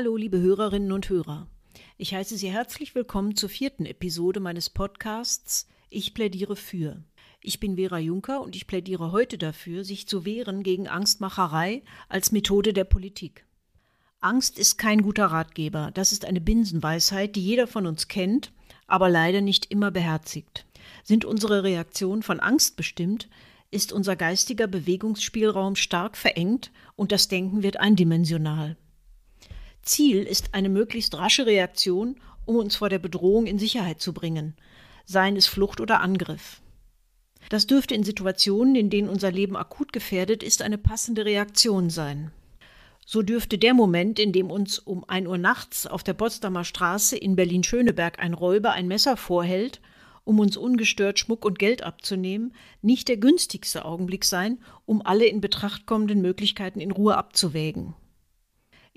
Hallo, liebe Hörerinnen und Hörer. Ich heiße Sie herzlich willkommen zur vierten Episode meines Podcasts Ich plädiere für. Ich bin Vera Juncker und ich plädiere heute dafür, sich zu wehren gegen Angstmacherei als Methode der Politik. Angst ist kein guter Ratgeber, das ist eine Binsenweisheit, die jeder von uns kennt, aber leider nicht immer beherzigt. Sind unsere Reaktionen von Angst bestimmt, ist unser geistiger Bewegungsspielraum stark verengt und das Denken wird eindimensional. Ziel ist eine möglichst rasche Reaktion, um uns vor der Bedrohung in Sicherheit zu bringen, seien es Flucht oder Angriff. Das dürfte in Situationen, in denen unser Leben akut gefährdet ist, eine passende Reaktion sein. So dürfte der Moment, in dem uns um ein Uhr nachts auf der Potsdamer Straße in Berlin-Schöneberg ein Räuber ein Messer vorhält, um uns ungestört Schmuck und Geld abzunehmen, nicht der günstigste Augenblick sein, um alle in Betracht kommenden Möglichkeiten in Ruhe abzuwägen.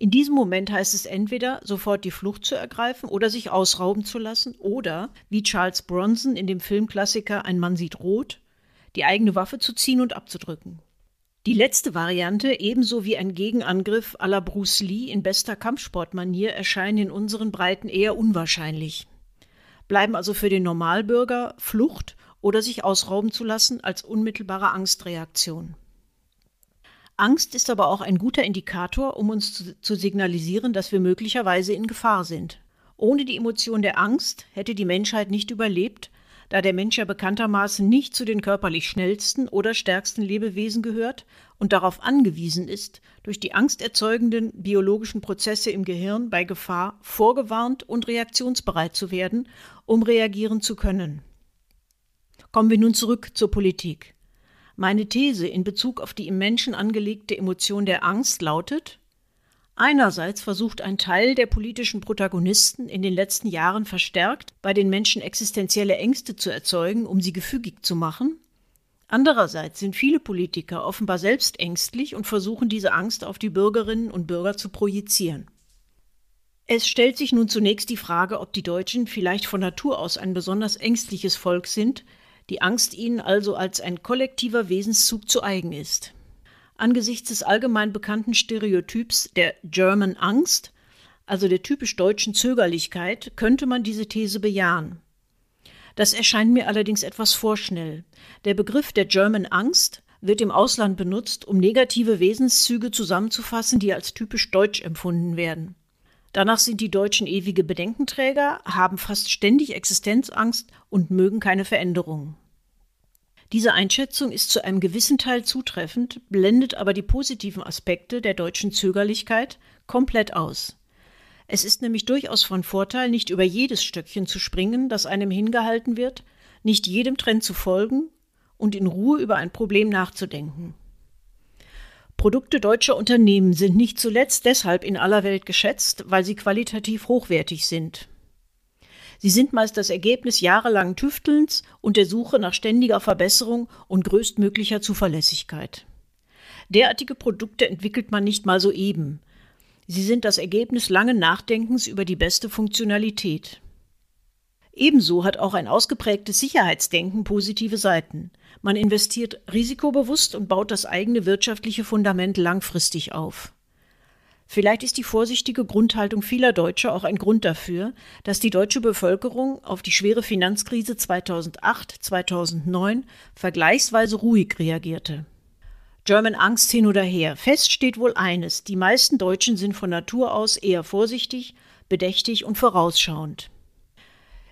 In diesem Moment heißt es entweder sofort die Flucht zu ergreifen oder sich ausrauben zu lassen oder, wie Charles Bronson in dem Filmklassiker Ein Mann sieht rot, die eigene Waffe zu ziehen und abzudrücken. Die letzte Variante, ebenso wie ein Gegenangriff à la Bruce Lee in bester Kampfsportmanier, erscheinen in unseren Breiten eher unwahrscheinlich. Bleiben also für den Normalbürger Flucht oder sich ausrauben zu lassen als unmittelbare Angstreaktion. Angst ist aber auch ein guter Indikator, um uns zu, zu, signalisieren, dass wir möglicherweise in Gefahr sind. Ohne die Emotion der Angst hätte die Menschheit nicht überlebt, da der Mensch ja bekanntermaßen nicht zu den körperlich schnellsten oder stärksten Lebewesen gehört und darauf angewiesen ist, durch die angsterzeugenden biologischen Prozesse im Gehirn bei Gefahr vorgewarnt und reaktionsbereit zu werden, um reagieren zu können. Kommen wir nun zurück zur Politik. Meine These in Bezug auf die im Menschen angelegte Emotion der Angst lautet, Einerseits versucht ein Teil der politischen Protagonisten in den letzten Jahren verstärkt, bei den Menschen existenzielle Ängste zu erzeugen, um sie gefügig zu machen. Andererseits sind viele Politiker offenbar selbst ängstlich und versuchen diese Angst auf die Bürgerinnen und Bürger zu projizieren. Es stellt sich nun zunächst die Frage, ob die Deutschen vielleicht von Natur aus ein besonders ängstliches Volk sind, die Angst ihnen also als ein kollektiver Wesenszug zu eigen ist. Angesichts des allgemein bekannten Stereotyps der German Angst, also der typisch deutschen Zögerlichkeit, könnte man diese These bejahen. Das erscheint mir allerdings etwas vorschnell. Der Begriff der German Angst wird im Ausland benutzt, um negative Wesenszüge zusammenzufassen, die als typisch deutsch empfunden werden. Danach sind die Deutschen ewige Bedenkenträger, haben fast ständig Existenzangst und mögen keine Veränderungen. Diese Einschätzung ist zu einem gewissen Teil zutreffend, blendet aber die positiven Aspekte der deutschen Zögerlichkeit komplett aus. Es ist nämlich durchaus von Vorteil, nicht über jedes Stöckchen zu springen, das einem hingehalten wird, nicht jedem Trend zu folgen und in Ruhe über ein Problem nachzudenken. Produkte deutscher Unternehmen sind nicht zuletzt deshalb in aller Welt geschätzt, weil sie qualitativ hochwertig sind. Sie sind meist das Ergebnis jahrelangen Tüftelns und der Suche nach ständiger Verbesserung und größtmöglicher Zuverlässigkeit. Derartige Produkte entwickelt man nicht mal so eben. Sie sind das Ergebnis langen Nachdenkens über die beste Funktionalität. Ebenso hat auch ein ausgeprägtes Sicherheitsdenken positive Seiten. Man investiert risikobewusst und baut das eigene wirtschaftliche Fundament langfristig auf. Vielleicht ist die vorsichtige Grundhaltung vieler Deutscher auch ein Grund dafür, dass die deutsche Bevölkerung auf die schwere Finanzkrise 2008-2009 vergleichsweise ruhig reagierte. German Angst hin oder her. Fest steht wohl eines: Die meisten Deutschen sind von Natur aus eher vorsichtig, bedächtig und vorausschauend.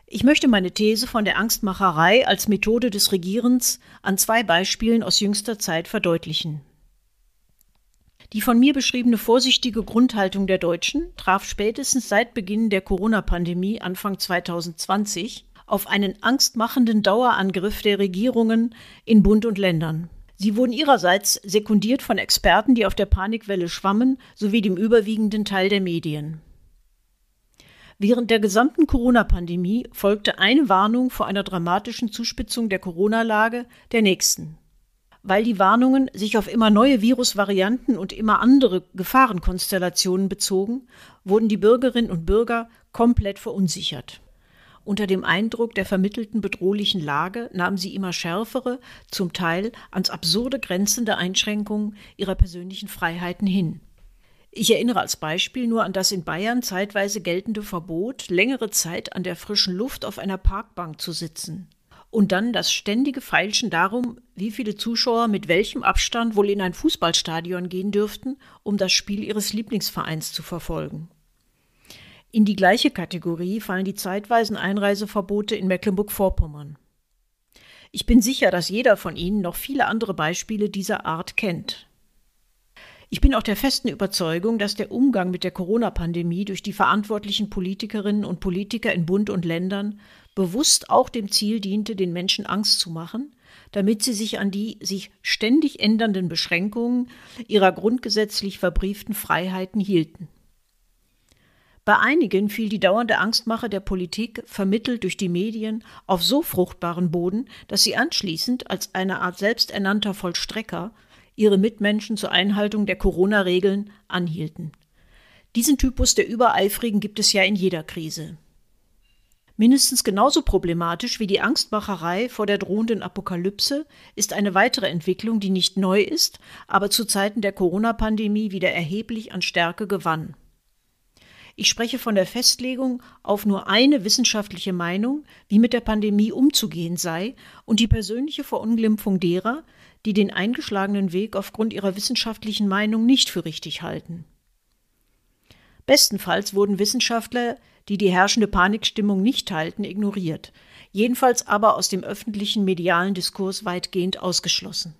Ich möchte meine These von der Angstmacherei als Methode des Regierens an zwei Beispielen aus jüngster Zeit verdeutlichen. Die von mir beschriebene vorsichtige Grundhaltung der Deutschen traf spätestens seit Beginn der Corona-Pandemie Anfang 2020 auf einen angstmachenden Dauerangriff der Regierungen in Bund und Ländern. Sie wurden ihrerseits sekundiert von Experten, die auf der Panikwelle schwammen, sowie dem überwiegenden Teil der Medien. Während der gesamten Corona-Pandemie folgte eine Warnung vor einer dramatischen Zuspitzung der Corona-Lage der nächsten weil die Warnungen sich auf immer neue Virusvarianten und immer andere Gefahrenkonstellationen bezogen, wurden die Bürgerinnen und Bürger komplett verunsichert. Unter dem Eindruck der vermittelten bedrohlichen Lage nahmen sie immer schärfere, zum Teil ans absurde grenzende Einschränkungen ihrer persönlichen Freiheiten hin. Ich erinnere als Beispiel nur an das in Bayern zeitweise geltende Verbot, längere Zeit an der frischen Luft auf einer Parkbank zu sitzen. Und dann das ständige Feilschen darum, wie viele Zuschauer mit welchem Abstand wohl in ein Fußballstadion gehen dürften, um das Spiel ihres Lieblingsvereins zu verfolgen. In die gleiche Kategorie fallen die zeitweisen Einreiseverbote in Mecklenburg-Vorpommern. Ich bin sicher, dass jeder von Ihnen noch viele andere Beispiele dieser Art kennt. Ich bin auch der festen Überzeugung, dass der Umgang mit der Corona-Pandemie durch die verantwortlichen Politikerinnen und Politiker in Bund und Ländern bewusst auch dem Ziel diente, den Menschen Angst zu machen, damit sie sich an die sich ständig ändernden Beschränkungen ihrer grundgesetzlich verbrieften Freiheiten hielten. Bei einigen fiel die dauernde Angstmache der Politik, vermittelt durch die Medien, auf so fruchtbaren Boden, dass sie anschließend als eine Art selbsternannter Vollstrecker ihre Mitmenschen zur Einhaltung der Corona-Regeln anhielten. Diesen Typus der Übereifrigen gibt es ja in jeder Krise. Mindestens genauso problematisch wie die Angstmacherei vor der drohenden Apokalypse ist eine weitere Entwicklung, die nicht neu ist, aber zu Zeiten der Corona-Pandemie wieder erheblich an Stärke gewann. Ich spreche von der Festlegung auf nur eine wissenschaftliche Meinung, wie mit der Pandemie umzugehen sei, und die persönliche Verunglimpfung derer, die den eingeschlagenen Weg aufgrund ihrer wissenschaftlichen Meinung nicht für richtig halten. Bestenfalls wurden Wissenschaftler, die die herrschende Panikstimmung nicht teilten, ignoriert, jedenfalls aber aus dem öffentlichen medialen Diskurs weitgehend ausgeschlossen.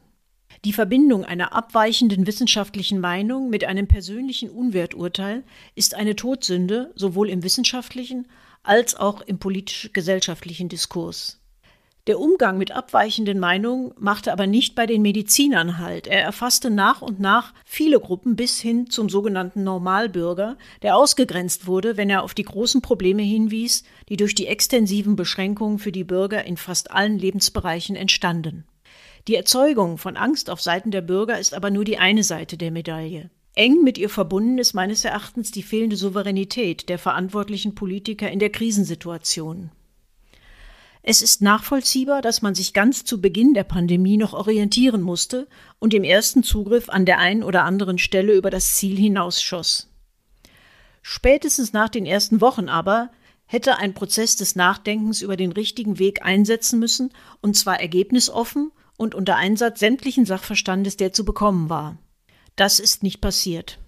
Die Verbindung einer abweichenden wissenschaftlichen Meinung mit einem persönlichen Unwerturteil ist eine Todsünde sowohl im wissenschaftlichen als auch im politisch-gesellschaftlichen Diskurs. Der Umgang mit abweichenden Meinungen machte aber nicht bei den Medizinern Halt. Er erfasste nach und nach viele Gruppen bis hin zum sogenannten Normalbürger, der ausgegrenzt wurde, wenn er auf die großen Probleme hinwies, die durch die extensiven Beschränkungen für die Bürger in fast allen Lebensbereichen entstanden. Die Erzeugung von Angst auf Seiten der Bürger ist aber nur die eine Seite der Medaille. Eng mit ihr verbunden ist meines Erachtens die fehlende Souveränität der verantwortlichen Politiker in der Krisensituation. Es ist nachvollziehbar, dass man sich ganz zu Beginn der Pandemie noch orientieren musste und im ersten Zugriff an der einen oder anderen Stelle über das Ziel hinausschoss. Spätestens nach den ersten Wochen aber hätte ein Prozess des Nachdenkens über den richtigen Weg einsetzen müssen, und zwar ergebnisoffen und unter Einsatz sämtlichen Sachverstandes, der zu bekommen war. Das ist nicht passiert.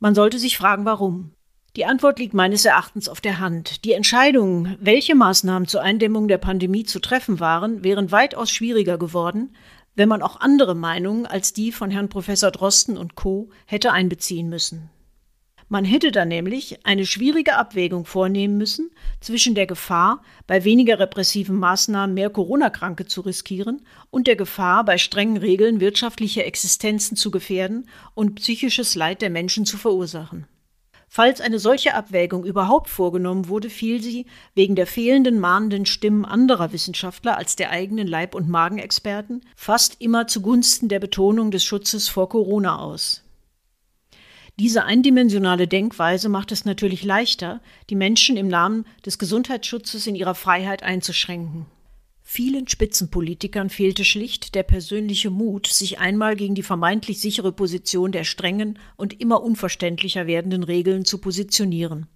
Man sollte sich fragen, warum. Die Antwort liegt meines Erachtens auf der Hand. Die Entscheidung, welche Maßnahmen zur Eindämmung der Pandemie zu treffen waren, wären weitaus schwieriger geworden, wenn man auch andere Meinungen als die von Herrn Professor Drosten und Co. hätte einbeziehen müssen. Man hätte dann nämlich eine schwierige Abwägung vornehmen müssen zwischen der Gefahr, bei weniger repressiven Maßnahmen mehr Corona-Kranke zu riskieren und der Gefahr, bei strengen Regeln wirtschaftliche Existenzen zu gefährden und psychisches Leid der Menschen zu verursachen. Falls eine solche Abwägung überhaupt vorgenommen wurde, fiel sie wegen der fehlenden mahnenden Stimmen anderer Wissenschaftler als der eigenen Leib- und Magenexperten fast immer zugunsten der Betonung des Schutzes vor Corona aus. Diese eindimensionale Denkweise macht es natürlich leichter, die Menschen im Namen des Gesundheitsschutzes in ihrer Freiheit einzuschränken. Vielen Spitzenpolitikern fehlte schlicht der persönliche Mut, sich einmal gegen die vermeintlich sichere Position der strengen und immer unverständlicher werdenden Regeln zu positionieren.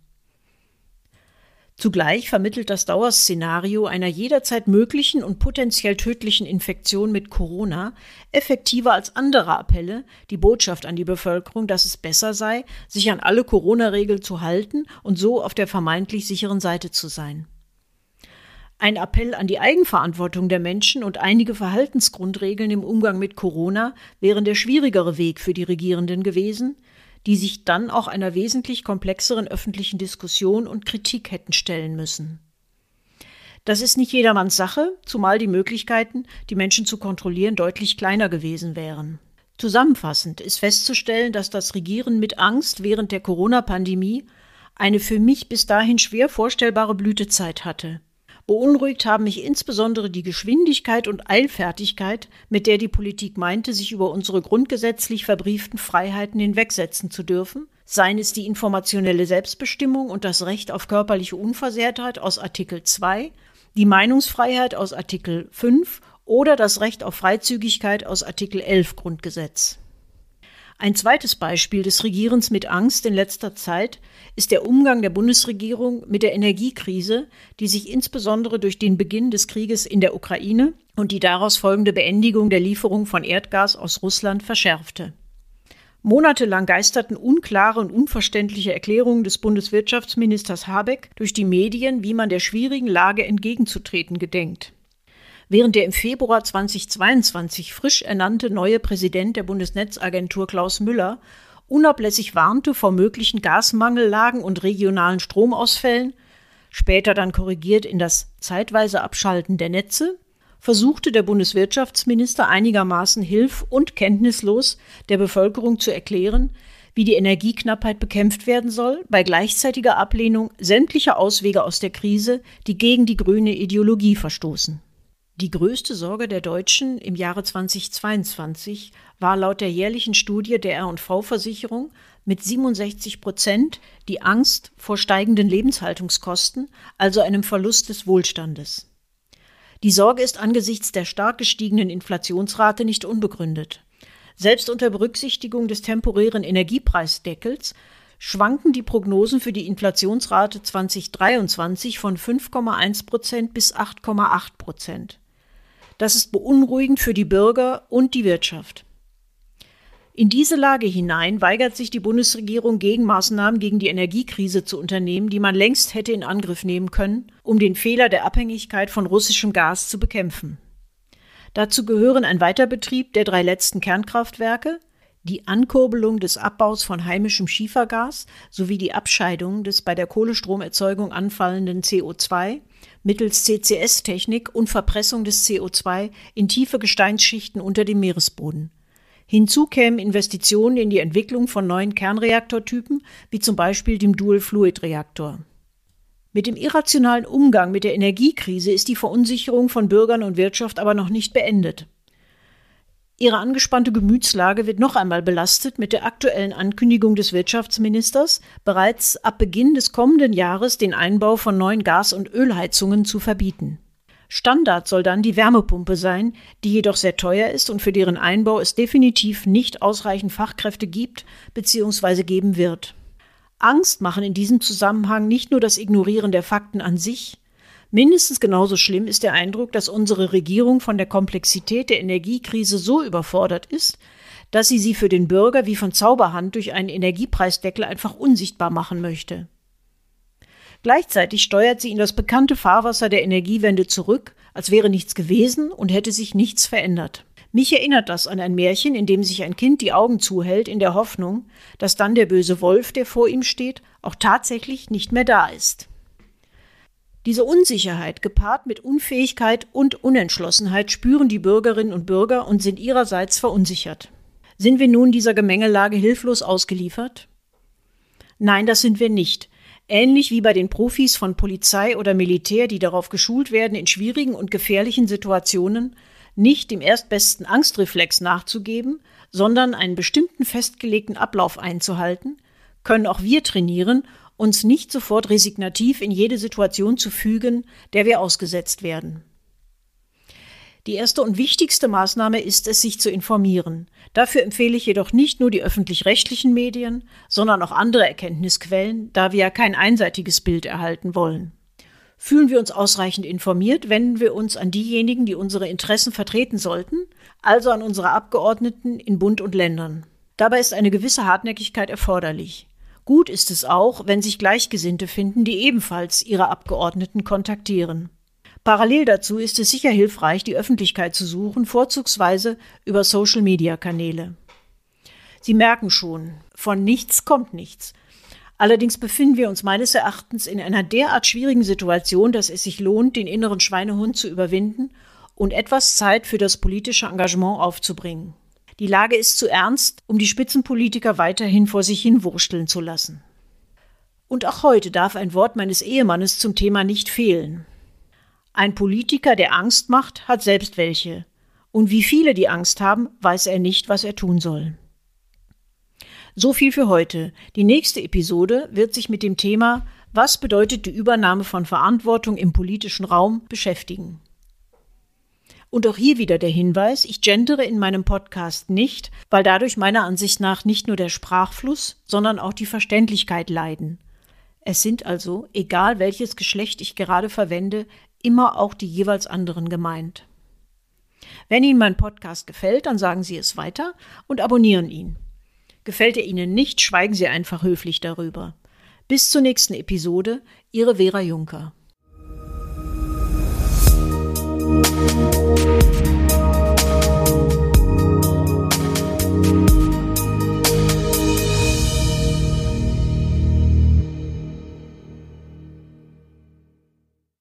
Zugleich vermittelt das Dauerszenario einer jederzeit möglichen und potenziell tödlichen Infektion mit Corona effektiver als andere Appelle die Botschaft an die Bevölkerung, dass es besser sei, sich an alle Corona-Regeln zu halten und so auf der vermeintlich sicheren Seite zu sein. Ein Appell an die Eigenverantwortung der Menschen und einige Verhaltensgrundregeln im Umgang mit Corona wären der schwierigere Weg für die Regierenden gewesen, die sich dann auch einer wesentlich komplexeren öffentlichen Diskussion und Kritik hätten stellen müssen. Das ist nicht jedermanns Sache, zumal die Möglichkeiten, die Menschen zu kontrollieren, deutlich kleiner gewesen wären. Zusammenfassend ist festzustellen, dass das Regieren mit Angst während der Corona-Pandemie eine für mich bis dahin schwer vorstellbare Blütezeit hatte. Beunruhigt haben mich insbesondere die Geschwindigkeit und Eilfertigkeit, mit der die Politik meinte, sich über unsere grundgesetzlich verbrieften Freiheiten hinwegsetzen zu dürfen, seien es die informationelle Selbstbestimmung und das Recht auf körperliche Unversehrtheit aus Artikel 2, die Meinungsfreiheit aus Artikel 5 oder das Recht auf Freizügigkeit aus Artikel 11 Grundgesetz. Ein zweites Beispiel des Regierens mit Angst in letzter Zeit ist der Umgang der Bundesregierung mit der Energiekrise, die sich insbesondere durch den Beginn des Krieges in der Ukraine und die daraus folgende Beendigung der Lieferung von Erdgas aus Russland verschärfte. Monatelang geisterten unklare und unverständliche Erklärungen des Bundeswirtschaftsministers Habeck durch die Medien, wie man der schwierigen Lage entgegenzutreten gedenkt. Während der im Februar 2022 frisch ernannte neue Präsident der Bundesnetzagentur Klaus Müller unablässig warnte vor möglichen Gasmangellagen und regionalen Stromausfällen, später dann korrigiert in das zeitweise Abschalten der Netze, versuchte der Bundeswirtschaftsminister einigermaßen hilf- und kenntnislos der Bevölkerung zu erklären, wie die Energieknappheit bekämpft werden soll, bei gleichzeitiger Ablehnung sämtlicher Auswege aus der Krise, die gegen die grüne Ideologie verstoßen. Die größte Sorge der Deutschen im Jahre 2022 war laut der jährlichen Studie der R&V-Versicherung mit 67 Prozent die Angst vor steigenden Lebenshaltungskosten, also einem Verlust des Wohlstandes. Die Sorge ist angesichts der stark gestiegenen Inflationsrate nicht unbegründet. Selbst unter Berücksichtigung des temporären Energiepreisdeckels schwanken die Prognosen für die Inflationsrate 2023 von 5,1 Prozent bis 8,8 Prozent. Das ist beunruhigend für die Bürger und die Wirtschaft. In diese Lage hinein weigert sich die Bundesregierung, Gegenmaßnahmen gegen die Energiekrise zu unternehmen, die man längst hätte in Angriff nehmen können, um den Fehler der Abhängigkeit von russischem Gas zu bekämpfen. Dazu gehören ein Weiterbetrieb der drei letzten Kernkraftwerke, die Ankurbelung des Abbaus von heimischem Schiefergas sowie die Abscheidung des bei der Kohlestromerzeugung anfallenden CO2 mittels CCS-Technik und Verpressung des CO2 in tiefe Gesteinsschichten unter dem Meeresboden. Hinzu kämen Investitionen in die Entwicklung von neuen Kernreaktortypen, wie zum Beispiel dem Dual-Fluid-Reaktor. Mit dem irrationalen Umgang mit der Energiekrise ist die Verunsicherung von Bürgern und Wirtschaft aber noch nicht beendet. Ihre angespannte Gemütslage wird noch einmal belastet mit der aktuellen Ankündigung des Wirtschaftsministers, bereits ab Beginn des kommenden Jahres den Einbau von neuen Gas- und Ölheizungen zu verbieten. Standard soll dann die Wärmepumpe sein, die jedoch sehr teuer ist und für deren Einbau es definitiv nicht ausreichend Fachkräfte gibt bzw. geben wird. Angst machen in diesem Zusammenhang nicht nur das Ignorieren der Fakten an sich, Mindestens genauso schlimm ist der Eindruck, dass unsere Regierung von der Komplexität der Energiekrise so überfordert ist, dass sie sie für den Bürger wie von Zauberhand durch einen Energiepreisdeckel einfach unsichtbar machen möchte. Gleichzeitig steuert sie in das bekannte Fahrwasser der Energiewende zurück, als wäre nichts gewesen und hätte sich nichts verändert. Mich erinnert das an ein Märchen, in dem sich ein Kind die Augen zuhält, in der Hoffnung, dass dann der böse Wolf, der vor ihm steht, auch tatsächlich nicht mehr da ist. Diese Unsicherheit gepaart mit Unfähigkeit und Unentschlossenheit spüren die Bürgerinnen und Bürger und sind ihrerseits verunsichert. Sind wir nun dieser Gemengelage hilflos ausgeliefert? Nein, das sind wir nicht. Ähnlich wie bei den Profis von Polizei oder Militär, die darauf geschult werden, in schwierigen und gefährlichen Situationen nicht dem erstbesten Angstreflex nachzugeben, sondern einen bestimmten festgelegten Ablauf einzuhalten, können auch wir trainieren, uns nicht sofort resignativ in jede Situation zu fügen, der wir ausgesetzt werden. Die erste und wichtigste Maßnahme ist es, sich zu informieren. Dafür empfehle ich jedoch nicht nur die öffentlich-rechtlichen Medien, sondern auch andere Erkenntnisquellen, da wir ja kein einseitiges Bild erhalten wollen. Fühlen wir uns ausreichend informiert, wenden wir uns an diejenigen, die unsere Interessen vertreten sollten, also an unsere Abgeordneten in Bund und Ländern. Dabei ist eine gewisse Hartnäckigkeit erforderlich. Gut ist es auch, wenn sich Gleichgesinnte finden, die ebenfalls ihre Abgeordneten kontaktieren. Parallel dazu ist es sicher hilfreich, die Öffentlichkeit zu suchen, vorzugsweise über Social-Media-Kanäle. Sie merken schon, von nichts kommt nichts. Allerdings befinden wir uns meines Erachtens in einer derart schwierigen Situation, dass es sich lohnt, den inneren Schweinehund zu überwinden und etwas Zeit für das politische Engagement aufzubringen. Die Lage ist zu ernst, um die Spitzenpolitiker weiterhin vor sich hin wursteln zu lassen. Und auch heute darf ein Wort meines Ehemannes zum Thema nicht fehlen. Ein Politiker, der Angst macht, hat selbst welche. Und wie viele die Angst haben, weiß er nicht, was er tun soll. So viel für heute. Die nächste Episode wird sich mit dem Thema Was bedeutet die Übernahme von Verantwortung im politischen Raum beschäftigen. Und auch hier wieder der Hinweis, ich gendere in meinem Podcast nicht, weil dadurch meiner Ansicht nach nicht nur der Sprachfluss, sondern auch die Verständlichkeit leiden. Es sind also, egal welches Geschlecht ich gerade verwende, immer auch die jeweils anderen gemeint. Wenn Ihnen mein Podcast gefällt, dann sagen Sie es weiter und abonnieren ihn. Gefällt er Ihnen nicht, schweigen Sie einfach höflich darüber. Bis zur nächsten Episode, Ihre Vera Juncker.